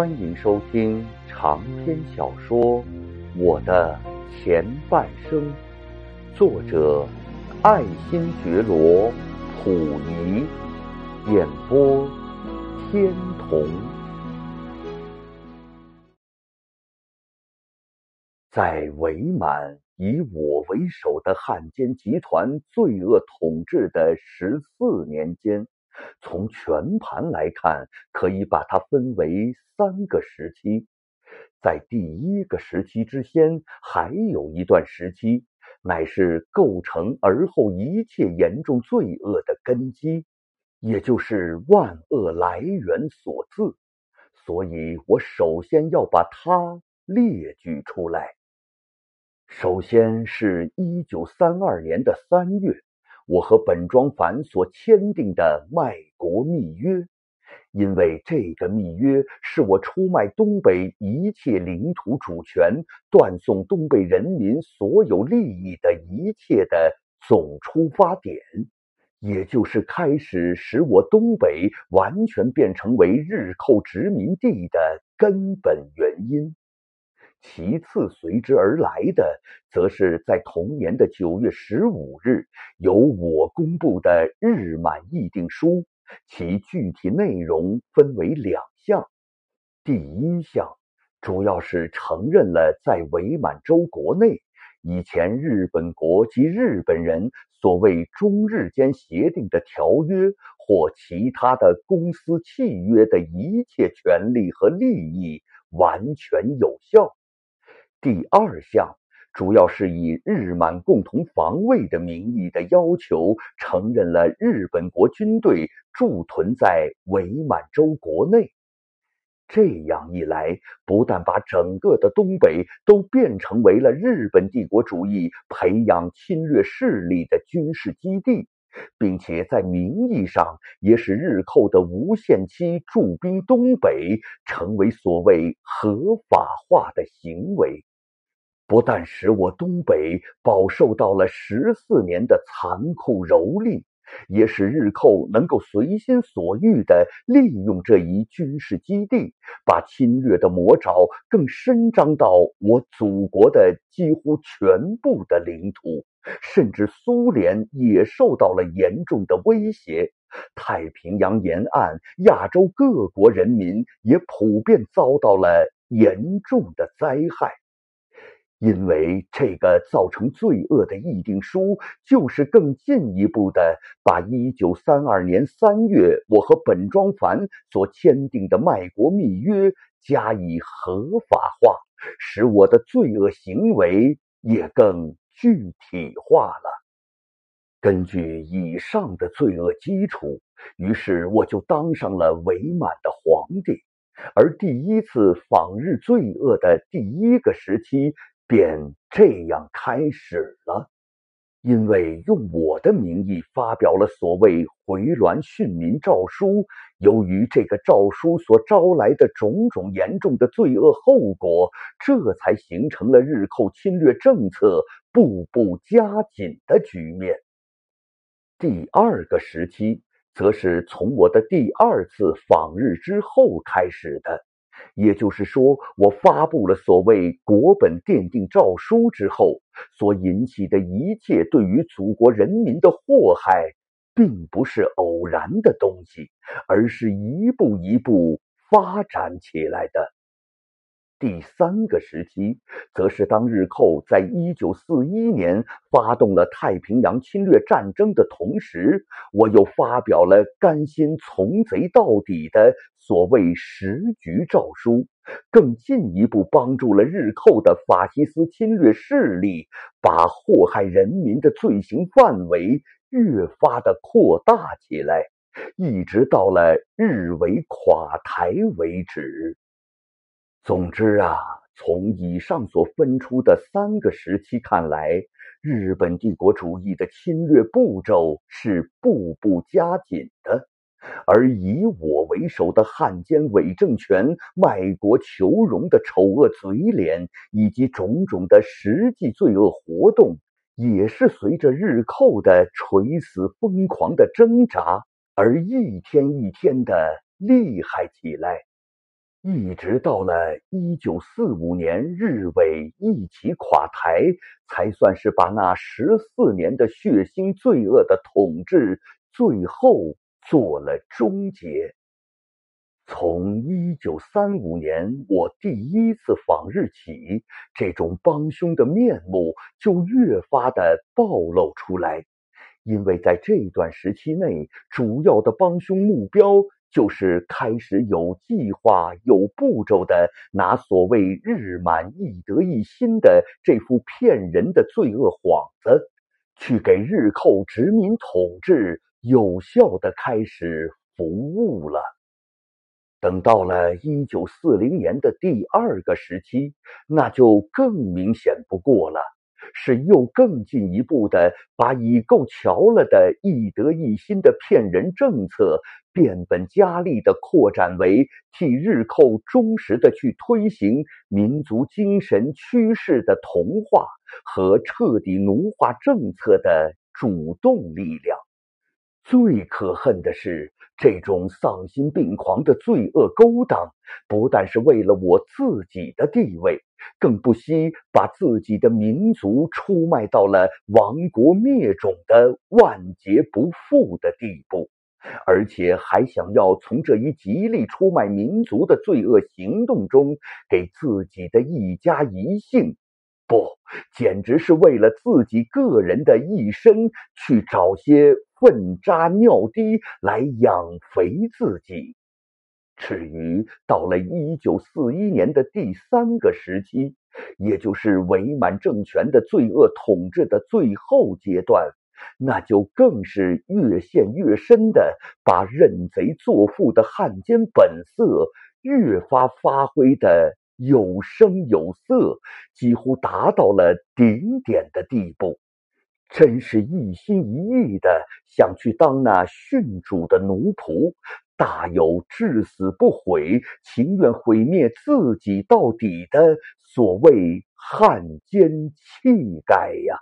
欢迎收听长篇小说《我的前半生》，作者爱新觉罗·溥仪，演播天童。在伪满以我为首的汉奸集团罪恶统治的十四年间。从全盘来看，可以把它分为三个时期。在第一个时期之先，还有一段时期，乃是构成而后一切严重罪恶的根基，也就是万恶来源所自。所以我首先要把它列举出来。首先是一九三二年的三月。我和本庄繁所签订的卖国密约，因为这个密约是我出卖东北一切领土主权、断送东北人民所有利益的一切的总出发点，也就是开始使我东北完全变成为日寇殖民地的根本原因。其次随之而来的，则是在同年的九月十五日，由我公布的日满议定书。其具体内容分为两项：第一项，主要是承认了在伪满洲国内，以前日本国及日本人所谓中日间协定的条约或其他的公司契约的一切权利和利益，完全有效。第二项主要是以日满共同防卫的名义的要求，承认了日本国军队驻屯在伪满洲国内。这样一来，不但把整个的东北都变成为了日本帝国主义培养侵略势力的军事基地，并且在名义上也使日寇的无限期驻兵东北成为所谓合法化的行为。不但使我东北饱受到了十四年的残酷蹂躏，也使日寇能够随心所欲地利用这一军事基地，把侵略的魔爪更伸张到我祖国的几乎全部的领土，甚至苏联也受到了严重的威胁。太平洋沿岸、亚洲各国人民也普遍遭到了严重的灾害。因为这个造成罪恶的议定书，就是更进一步的把一九三二年三月我和本庄繁所签订的卖国密约加以合法化，使我的罪恶行为也更具体化了。根据以上的罪恶基础，于是我就当上了伪满的皇帝，而第一次访日罪恶的第一个时期。便这样开始了，因为用我的名义发表了所谓回銮训民诏书，由于这个诏书所招来的种种严重的罪恶后果，这才形成了日寇侵略政策步步加紧的局面。第二个时期，则是从我的第二次访日之后开始的。也就是说，我发布了所谓国本奠定诏书之后，所引起的一切对于祖国人民的祸害，并不是偶然的东西，而是一步一步发展起来的。第三个时期，则是当日寇在一九四一年发动了太平洋侵略战争的同时，我又发表了甘心从贼到底的所谓时局诏书，更进一步帮助了日寇的法西斯侵略势力，把祸害人民的罪行范围越发的扩大起来，一直到了日伪垮台为止。总之啊，从以上所分出的三个时期看来，日本帝国主义的侵略步骤是步步加紧的，而以我为首的汉奸伪政权卖国求荣的丑恶嘴脸，以及种种的实际罪恶活动，也是随着日寇的垂死疯狂的挣扎而一天一天的厉害起来。一直到了一九四五年，日伪一起垮台，才算是把那十四年的血腥罪恶的统治最后做了终结。从一九三五年我第一次访日起，这种帮凶的面目就越发的暴露出来，因为在这段时期内，主要的帮凶目标。就是开始有计划、有步骤的拿所谓“日满一得一心”的这副骗人的罪恶幌子，去给日寇殖民统治有效的开始服务了。等到了一九四零年的第二个时期，那就更明显不过了。是又更进一步的把已够瞧了的一德一心的骗人政策，变本加厉的扩展为替日寇忠实的去推行民族精神趋势的同化和彻底奴化政策的主动力量。最可恨的是，这种丧心病狂的罪恶勾当，不但是为了我自己的地位。更不惜把自己的民族出卖到了亡国灭种的万劫不复的地步，而且还想要从这一极力出卖民族的罪恶行动中给自己的一家一姓，不，简直是为了自己个人的一生去找些粪渣尿滴来养肥自己。至于到了一九四一年的第三个时期，也就是伪满政权的罪恶统治的最后阶段，那就更是越陷越深的，把认贼作父的汉奸本色越发发挥的有声有色，几乎达到了顶点的地步。真是一心一意的想去当那殉主的奴仆。大有至死不悔、情愿毁灭自己到底的所谓汉奸气概呀！